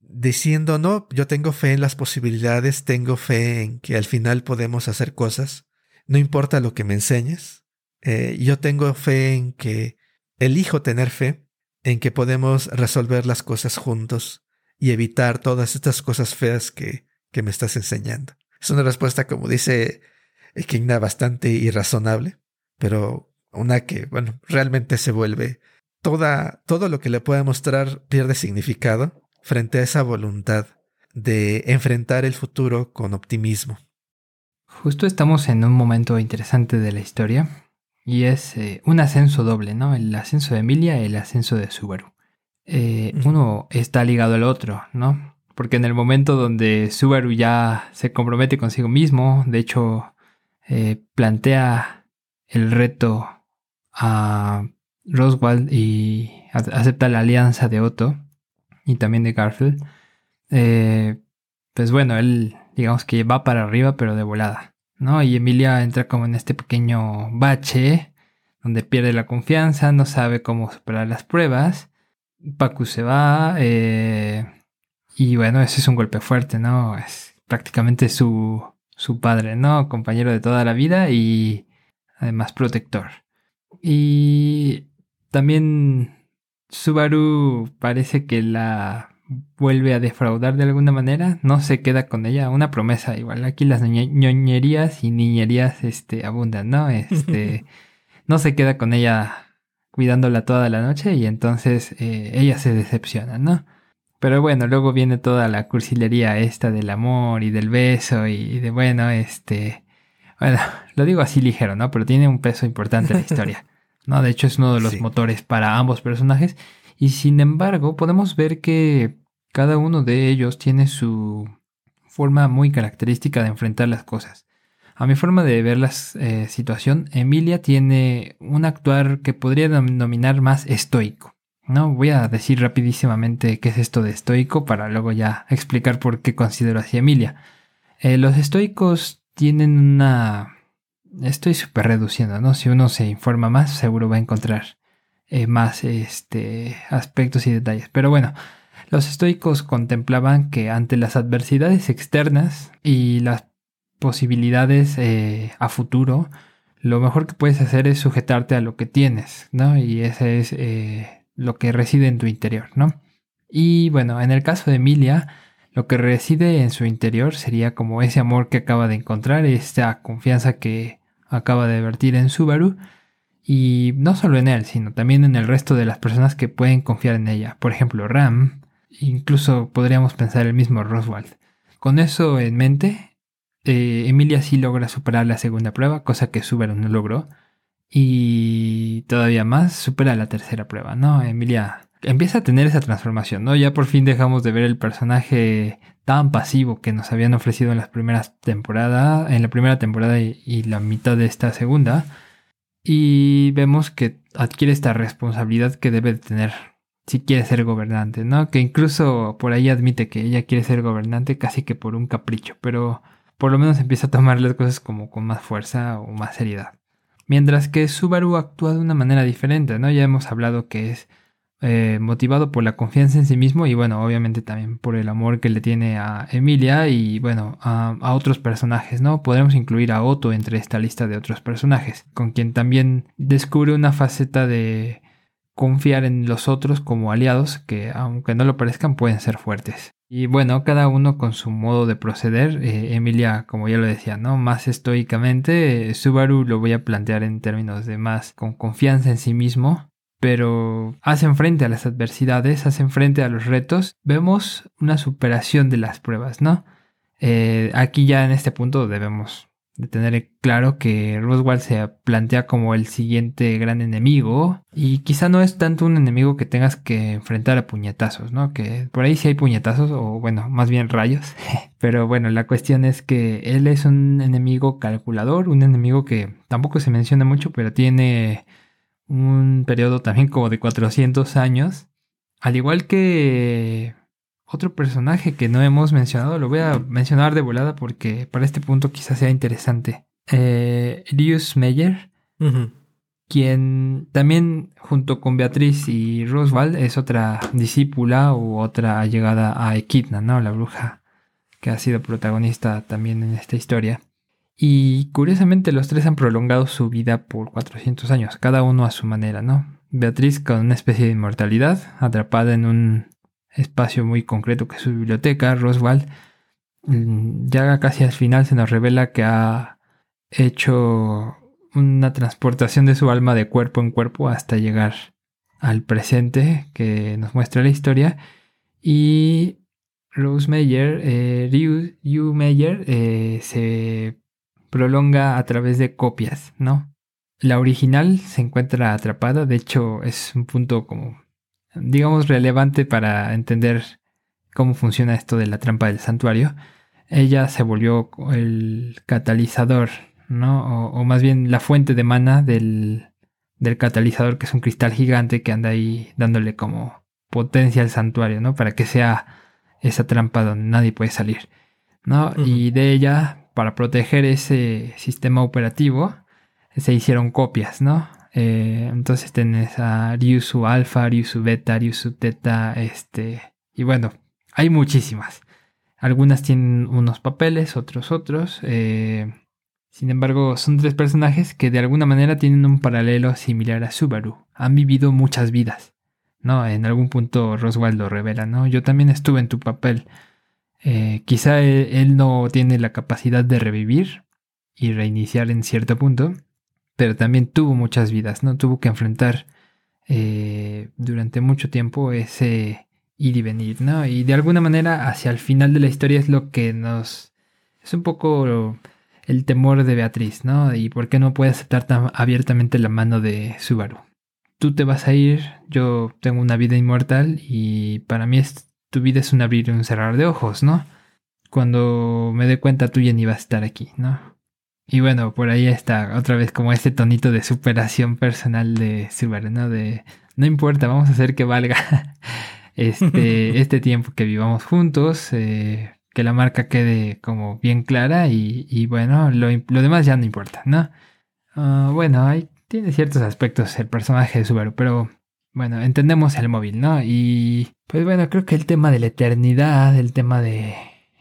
diciendo, no, yo tengo fe en las posibilidades, tengo fe en que al final podemos hacer cosas, no importa lo que me enseñes, eh, yo tengo fe en que elijo tener fe, en que podemos resolver las cosas juntos y evitar todas estas cosas feas que, que me estás enseñando. Es una respuesta, como dice Equidna, bastante irrazonable, pero una que, bueno, realmente se vuelve toda, todo lo que le pueda mostrar pierde significado frente a esa voluntad de enfrentar el futuro con optimismo. Justo estamos en un momento interesante de la historia y es eh, un ascenso doble, ¿no? El ascenso de Emilia y el ascenso de Subaru. Eh, uno está ligado al otro, ¿no? Porque en el momento donde Subaru ya se compromete consigo mismo, de hecho, eh, plantea el reto a Roswell y acepta la alianza de Otto y también de Garfield, eh, pues bueno, él digamos que va para arriba pero de volada, ¿no? Y Emilia entra como en este pequeño bache donde pierde la confianza, no sabe cómo superar las pruebas, Pacu se va eh, y bueno, ese es un golpe fuerte, ¿no? Es prácticamente su, su padre, ¿no? Compañero de toda la vida y además protector. Y también Subaru parece que la vuelve a defraudar de alguna manera, no se queda con ella, una promesa igual. Aquí las ñoñerías y niñerías este, abundan, ¿no? Este, *laughs* no se queda con ella cuidándola toda la noche y entonces eh, ella se decepciona, ¿no? Pero bueno, luego viene toda la cursilería esta del amor y del beso y de bueno, este, bueno, *laughs* lo digo así ligero, ¿no? Pero tiene un peso importante en la *laughs* historia. ¿No? De hecho, es uno de los motores para ambos personajes. Y sin embargo, podemos ver que cada uno de ellos tiene su forma muy característica de enfrentar las cosas. A mi forma de ver la eh, situación, Emilia tiene un actuar que podría denominar más estoico. No voy a decir rapidísimamente qué es esto de estoico para luego ya explicar por qué considero así a Emilia. Eh, los estoicos tienen una... Estoy súper reduciendo, ¿no? Si uno se informa más, seguro va a encontrar eh, más este, aspectos y detalles. Pero bueno, los estoicos contemplaban que ante las adversidades externas y las posibilidades eh, a futuro, lo mejor que puedes hacer es sujetarte a lo que tienes, ¿no? Y ese es lo que reside en tu interior, ¿no? Y bueno, en el caso de Emilia, lo que reside en su interior sería como ese amor que acaba de encontrar, esta confianza que acaba de vertir en Subaru. Y no solo en él, sino también en el resto de las personas que pueden confiar en ella. Por ejemplo, Ram, incluso podríamos pensar el mismo Roswald. Con eso en mente, eh, Emilia sí logra superar la segunda prueba, cosa que Subaru no logró. Y todavía más supera la tercera prueba, ¿no? Emilia empieza a tener esa transformación, ¿no? Ya por fin dejamos de ver el personaje tan pasivo que nos habían ofrecido en las primeras temporadas, en la primera temporada y, la mitad de esta segunda. Y vemos que adquiere esta responsabilidad que debe tener si quiere ser gobernante, ¿no? Que incluso por ahí admite que ella quiere ser gobernante casi que por un capricho, pero por lo menos empieza a tomar las cosas como con más fuerza o más seriedad. Mientras que Subaru actúa de una manera diferente, ¿no? Ya hemos hablado que es eh, motivado por la confianza en sí mismo y bueno, obviamente también por el amor que le tiene a Emilia y bueno, a, otros personajes, ¿no? Podemos incluir a Otto entre esta lista de otros personajes, con quien también descubre una faceta de confiar en los otros como aliados que aunque no lo parezcan pueden ser fuertes. Y bueno, cada uno con su modo de proceder. Eh, Emilia, como ya lo decía, ¿no? Más estoicamente. Subaru lo voy a plantear en términos de más con confianza en sí mismo pero hacen frente a las adversidades, hacen frente a los retos, vemos una superación de las pruebas, ¿no? Eh, aquí ya en este punto debemos de tener claro que Roswell se plantea como el siguiente gran enemigo y quizá no es tanto un enemigo que tengas que enfrentar a puñetazos, ¿no? Que por ahí sí hay puñetazos o bueno, más bien rayos, *laughs* pero bueno, la cuestión es que él es un enemigo calculador, un enemigo que tampoco se menciona mucho, pero tiene un periodo también como de 400 años. Al igual que otro personaje que no hemos mencionado, lo voy a mencionar de volada porque para este punto quizás sea interesante. Eh, Meyer, quien también junto con Beatriz y Roswell es otra discípula u otra llegada a Equidna, ¿no? La bruja que ha sido protagonista también en esta historia. Y curiosamente los tres han prolongado su vida por 400 años, cada uno a su manera, ¿no? Beatriz con una especie de inmortalidad, atrapada en un espacio muy concreto que es su biblioteca, Roswell, mm, ya casi al final se nos revela que ha hecho una transportación de su alma de cuerpo en cuerpo hasta llegar al presente que nos muestra la historia. Y Rose Meyer, eh, Ryu, eh, se prolonga a través de copias, ¿no? La original se encuentra atrapada, de hecho es un punto como, digamos, relevante para entender cómo funciona esto de la trampa del santuario. Ella se volvió el catalizador, ¿no? O, más bien la fuente de mana del, del catalizador, que es un cristal gigante que anda ahí dándole como potencia al santuario, ¿no? Para que sea esa trampa donde nadie puede salir, ¿no? Y de ella para proteger ese sistema operativo se hicieron copias, ¿no? Eh, entonces tenés a Ryusu Alpha, Ryusu Beta, Ryusu Teta, este, y bueno, hay muchísimas. Algunas tienen unos papeles, otros otros. Eh, sin embargo, son tres personajes que de alguna manera tienen un paralelo similar a Subaru. Han vivido muchas vidas. ¿no? En algún punto Roswell lo revela, ¿no? Yo también estuve en tu papel. Eh, quizá él, no tiene la capacidad de revivir y reiniciar en cierto punto, pero también tuvo muchas vidas, ¿no? Tuvo que enfrentar eh, durante mucho tiempo ese ir y venir, ¿no? Y de alguna manera hacia el final de la historia es lo que nos... es un poco el temor de Beatriz, ¿no? Y por qué no puede aceptar tan abiertamente la mano de Subaru. Tú te vas a ir, yo tengo una vida inmortal y para mí es tu vida es un abrir y un cerrar de ojos, ¿no? cuando me dé cuenta tú ya ni vas a estar aquí, ¿no? Y bueno, por ahí está otra vez como este tonito de superación personal de Subaru, ¿no? De no importa, vamos a hacer que valga *laughs* este, *laughs* este tiempo que vivamos juntos, eh, que la marca quede como bien clara y, bueno, lo, demás ya no importa, ¿no? Ah, bueno, hay, tiene ciertos aspectos el personaje de Subaru, pero bueno, entendemos el móvil, ¿no? Y pues bueno, creo que el tema de la eternidad, el tema de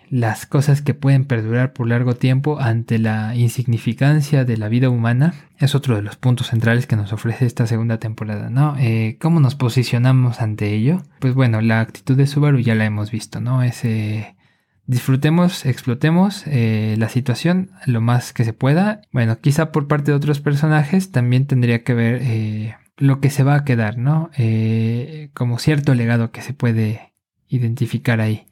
las cosas que pueden perdurar por largo tiempo ante la insignificancia de la vida humana es otro de los puntos centrales que nos ofrece esta segunda temporada, ¿no? Eh, ¿Cómo nos posicionamos ante ello? Pues bueno, la actitud de Subaru ya la hemos visto, ¿no? Ese disfrutemos, explotemos eh, la situación lo más que se pueda. Bueno, quizá por parte de otros personajes también tendría que ver eh, lo que se va a quedar, ¿no? Eh, como cierto legado que se puede identificar ahí.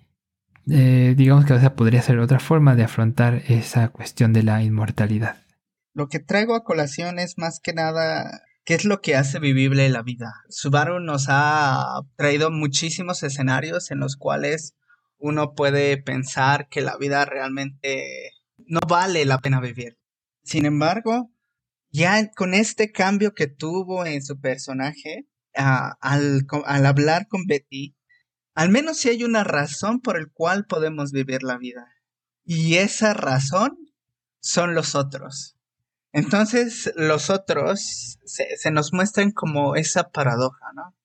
digamos que esa podría ser otra forma de afrontar esa cuestión de la inmortalidad. Lo que traigo a colación es más que nada ¿Qué es lo que hace vivible la vida? Subaru nos ha traído muchísimos escenarios en los cuales uno puede pensar que la vida realmente no vale la pena vivir. Sin embargo, ya con este cambio que tuvo en su personaje, al, hablar con Betty, al menos si hay una razón por el cual podemos vivir la vida. Y esa razón son los otros. Entonces, los otros se, se nos muestran como esa paradoja, ¿no?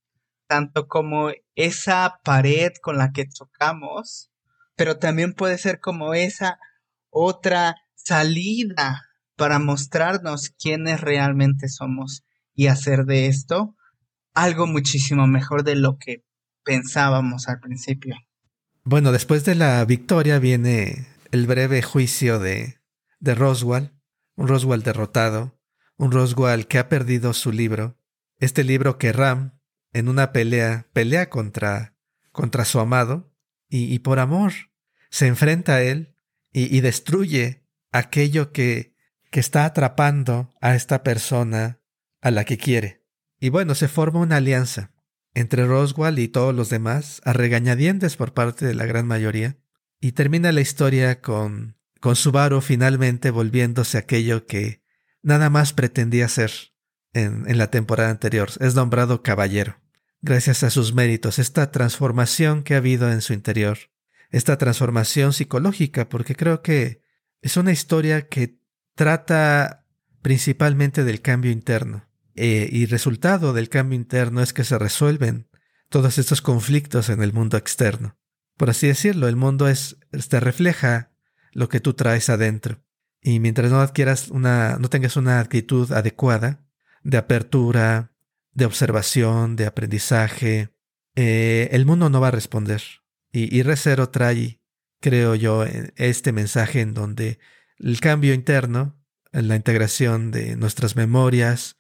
tanto como esa pared con la que chocamos, pero también puede ser como esa otra salida para mostrarnos quiénes realmente somos y hacer de esto algo muchísimo mejor de lo que pensábamos al principio. Bueno, después de la victoria viene el breve juicio de, de Roswell, un Roswell derrotado, un Roswell que ha perdido su libro, este libro que Ram en una pelea, pelea contra, contra su amado, y, por amor se enfrenta a él y, destruye aquello que, que está atrapando a esta persona a la que quiere. Y bueno, se forma una alianza entre Roswell y todos los demás, a regañadientes por parte de la gran mayoría, y termina la historia con, con Subaru finalmente volviéndose aquello que nada más pretendía ser en, en la temporada anterior. Es nombrado caballero gracias a sus méritos, esta transformación que ha habido en su interior, esta transformación psicológica, porque creo que es una historia que trata principalmente del cambio interno. Eh, y resultado del cambio interno es que se resuelven todos estos conflictos en el mundo externo. Por así decirlo, el mundo te refleja lo que tú traes adentro. Y mientras no adquieras una, no tengas una actitud adecuada de apertura, de observación, de aprendizaje, eh, el mundo no va a responder. Y, y Recero trae, creo yo, e, este mensaje en donde el cambio interno, la integración de nuestras memorias,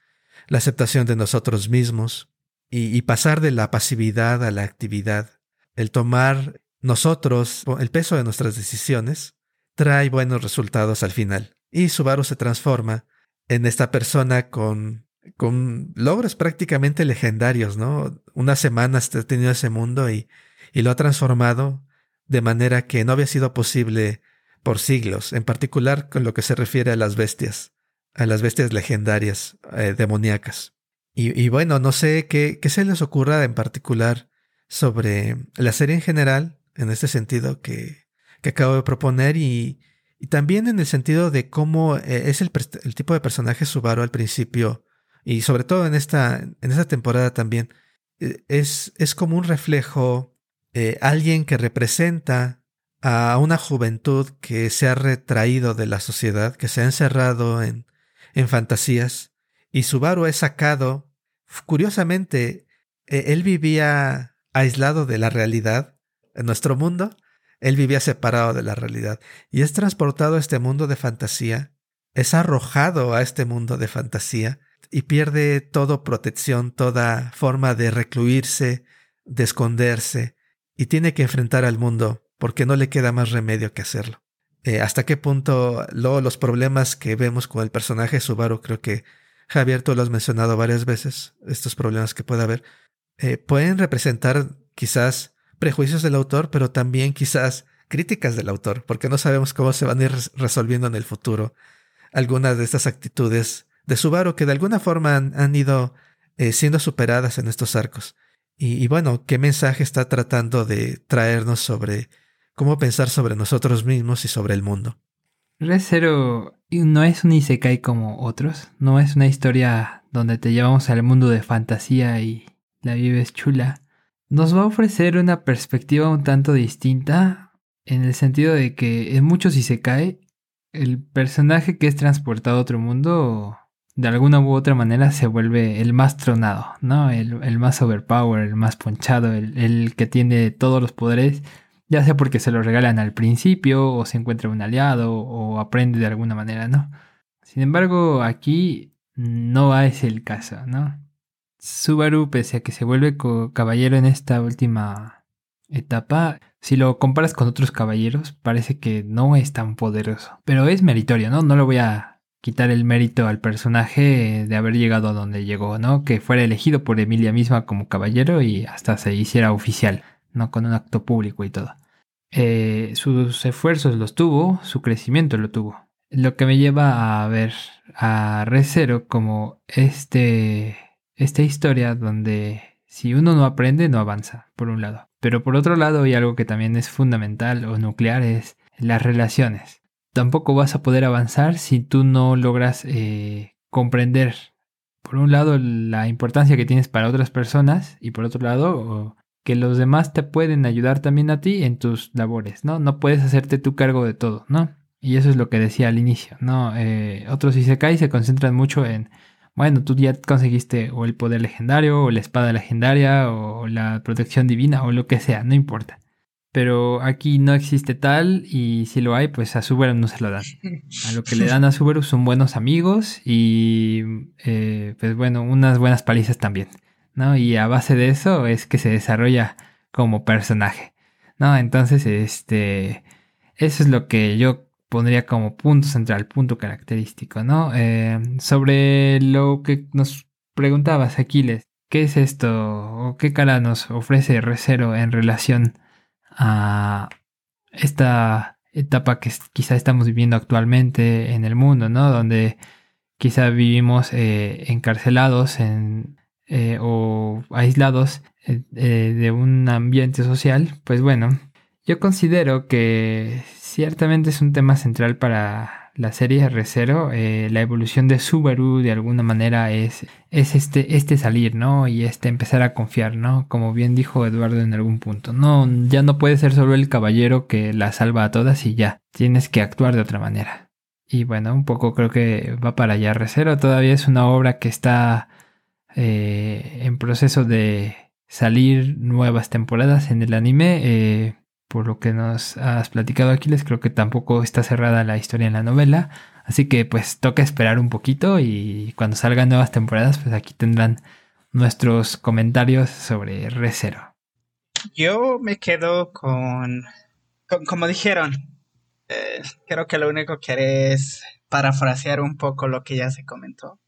la aceptación de nosotros mismos y, pasar de la pasividad a la actividad, el tomar nosotros el peso de nuestras decisiones, trae buenos resultados al final. Y Subaru se transforma en esta persona con con logros prácticamente legendarios, ¿no? Unas semanas ha tenido ese mundo y, y lo ha transformado de manera que no había sido posible por siglos, en particular con lo que se refiere a las bestias, a las bestias legendarias, eh, demoníacas. Y, bueno, no sé qué, se les ocurra en particular sobre la serie en general, en este sentido que, acabo de proponer, y, también en el sentido de cómo eh, es el, tipo de personaje Subaru al principio y sobre todo en esta, en temporada también, eh, es, es como un reflejo, eh, alguien que representa a una juventud que se ha retraído de la sociedad, que se ha encerrado en, en fantasías, y Subaru es sacado, curiosamente, eh, él vivía aislado de la realidad, en nuestro mundo, él vivía separado de la realidad, y es transportado a este mundo de fantasía, es arrojado a este mundo de fantasía, y pierde toda protección, toda forma de recluirse, de esconderse, y tiene que enfrentar al mundo porque no le queda más remedio que hacerlo. Eh, ¿Hasta qué punto luego los problemas que vemos con el personaje Subaru, creo que Javier tú lo has mencionado varias veces, estos problemas que puede haber, eh, pueden representar quizás prejuicios del autor, pero también quizás críticas del autor, porque no sabemos cómo se van a ir resolviendo en el futuro algunas de estas actitudes de Subaru que de alguna forma han, ido eh, siendo superadas en estos arcos. Y, bueno, qué mensaje está tratando de traernos sobre cómo pensar sobre nosotros mismos y sobre el mundo. Red Zero no es un Isekai como otros, no es una historia donde te llevamos al mundo de fantasía y la vives chula. Nos va a ofrecer una perspectiva un tanto distinta en el sentido de que en muchos Isekai el personaje que es transportado a otro mundo de alguna u otra manera se vuelve el más tronado, ¿no? El, más overpower, el más ponchado, el, que tiene todos los poderes, ya sea porque se lo regalan al principio, o se encuentra un aliado, o aprende de alguna manera, ¿no? Sin embargo, aquí no es el caso, ¿no? Subaru, pese a que se vuelve caballero en esta última etapa, si lo comparas con otros caballeros, parece que no es tan poderoso. Pero es meritorio, ¿no? No lo voy a quitar el mérito al personaje de haber llegado a donde llegó, ¿no? Que fuera elegido por Emilia misma como caballero y hasta se hiciera oficial, ¿no? Con un acto público y todo. Eh, sus esfuerzos los tuvo, su crecimiento lo tuvo. Lo que me lleva a ver a Recero como este, esta historia donde si uno no aprende no avanza, por un lado. Pero por otro lado, y algo que también es fundamental o nuclear, es las relaciones tampoco vas a poder avanzar si tú no logras eh, comprender, por un lado, la importancia que tienes para otras personas y por otro lado, que los demás te pueden ayudar también a ti en tus labores, ¿no? No puedes hacerte tu cargo de todo, ¿no? Y eso es lo que decía al inicio, ¿no? Eh, otros Isekai se concentran mucho en, bueno, tú ya conseguiste o el poder legendario, o la espada legendaria, o la protección divina, o lo que sea, no importa pero aquí no existe tal y si lo hay, pues a Subaru no se lo dan. A lo que le dan a Subaru son buenos amigos y eh, pues bueno, unas buenas palizas también, ¿no? Y a base de eso es que se desarrolla como personaje, ¿no? Entonces, este, eso es lo que yo pondría como punto central, punto característico, ¿no? Eh, sobre lo que nos preguntabas, Aquiles, ¿qué es esto qué cara nos ofrece Recero en relación a esta etapa que quizá estamos viviendo actualmente en el mundo, ¿no? Donde quizá vivimos eh, encarcelados en, eh, o aislados eh, de un ambiente social, pues bueno, yo considero que ciertamente es un tema central para la serie R0, eh, la evolución de Subaru de alguna manera es, es este, este salir, ¿no? Y este empezar a confiar, ¿no? Como bien dijo Eduardo en algún punto. No, ya no puede ser solo el caballero que la salva a todas y ya. Tienes que actuar de otra manera. Y bueno, un poco creo que va para allá R0. Todavía es una obra que está eh, en proceso de salir nuevas temporadas en el anime. Eh, por lo que nos has platicado Aquiles, creo que tampoco está cerrada la historia en la novela. Así que pues toca esperar un poquito y cuando salgan nuevas temporadas, pues aquí tendrán nuestros comentarios sobre Recero. Yo me quedo con, como dijeron, eh, creo que lo único que haré es parafrasear un poco lo que ya se comentó.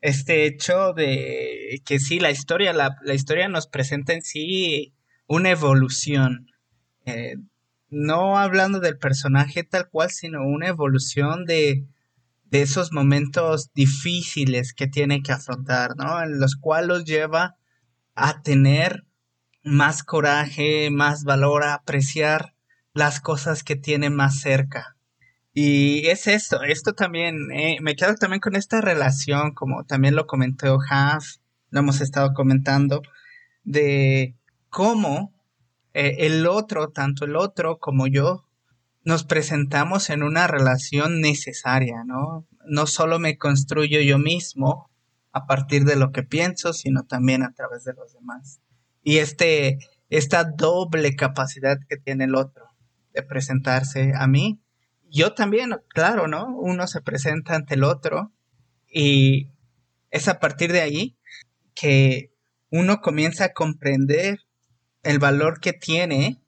Este hecho de que sí, la historia, la, la historia nos presenta en sí una evolución eh, no hablando del personaje tal cual, sino una evolución de, esos momentos difíciles que tiene que afrontar, ¿no? En los cuales los lleva a tener más coraje, más valor, a apreciar las cosas que tiene más cerca. Y es esto, esto también, eh, me quedo también con esta relación, como también lo comentó Haf, lo hemos estado comentando, de cómo eh, el otro, tanto el otro como yo, nos presentamos en una relación necesaria, ¿no? No solo me construyo yo mismo a partir de lo que pienso, sino también a través de los demás. Y este, esta doble capacidad que tiene el otro de presentarse a mí, yo también, claro, ¿no? Uno se presenta ante el otro y es a partir de ahí que uno comienza a comprender el valor que tiene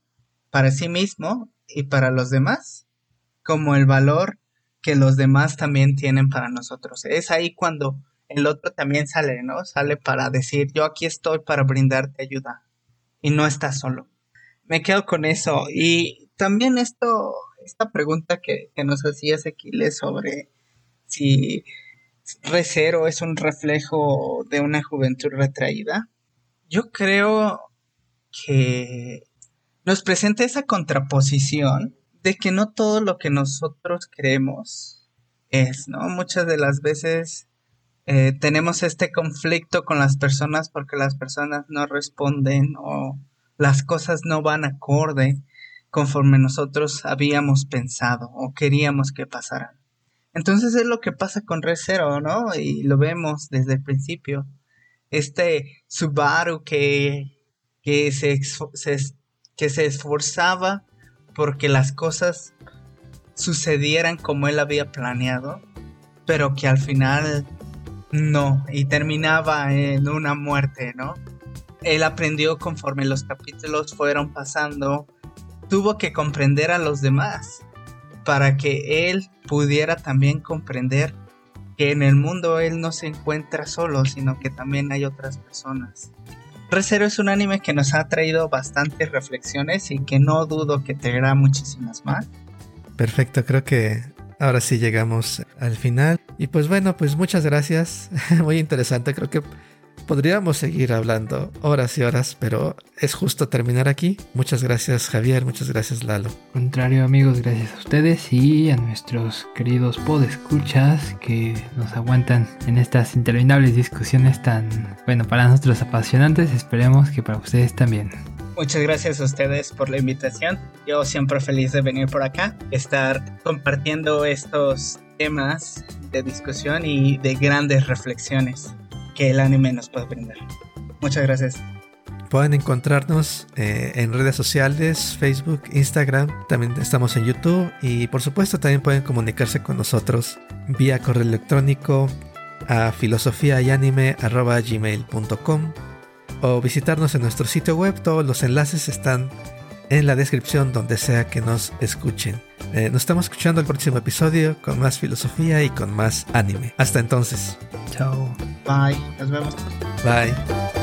para sí mismo y para los demás, como el valor que los demás también tienen para nosotros. Es ahí cuando el otro también sale, ¿no? Sale para decir, yo aquí estoy para brindarte ayuda y no estás solo. Me quedo con eso y también esto, esta pregunta que, que nos hacía Ezequiel sobre si Recero es un reflejo de una juventud retraída. Yo creo que nos presenta esa contraposición de que no todo lo que nosotros creemos es, ¿no? Muchas de las veces eh, tenemos este conflicto con las personas porque las personas no responden o las cosas no van acorde conforme nosotros habíamos pensado o queríamos que pasaran. Entonces es lo que pasa con Re ¿no? Y lo vemos desde el principio. Este Subaru que, que, se, que se esforzaba porque las cosas sucedieran como él había planeado, pero que al final no, y terminaba en una muerte, ¿no? Él aprendió conforme los capítulos fueron pasando, tuvo que comprender a los demás para que él pudiera también comprender que en el mundo él no se encuentra solo, sino que también hay otras personas. Recero es un anime que nos ha traído bastantes reflexiones y que no dudo que traerá muchísimas más. Perfecto, creo que ahora sí llegamos al final. Y pues bueno, pues muchas gracias. *laughs* Muy interesante, creo que Podríamos seguir hablando horas y horas, pero es justo terminar aquí. Muchas gracias Javier, muchas gracias Lalo. Contrario amigos, gracias a ustedes y a nuestros queridos podescuchas que nos aguantan en estas interminables discusiones tan, bueno, para nosotros apasionantes. Esperemos que para ustedes también. Muchas gracias a ustedes por la invitación. Yo siempre feliz de venir por acá, estar compartiendo estos temas de discusión y de grandes reflexiones que el anime nos puede brindar. Muchas gracias. Pueden encontrarnos eh, en redes sociales, Facebook, Instagram, también estamos en YouTube y por supuesto también pueden comunicarse con nosotros vía correo electrónico a filosofiayanime.gmail.com o visitarnos en nuestro sitio web. Todos los enlaces están en la descripción donde sea que nos escuchen. Eh, nos estamos escuchando el próximo episodio con más filosofía y con más anime. Hasta entonces. Chao. Bye. Nos vemos. Bye.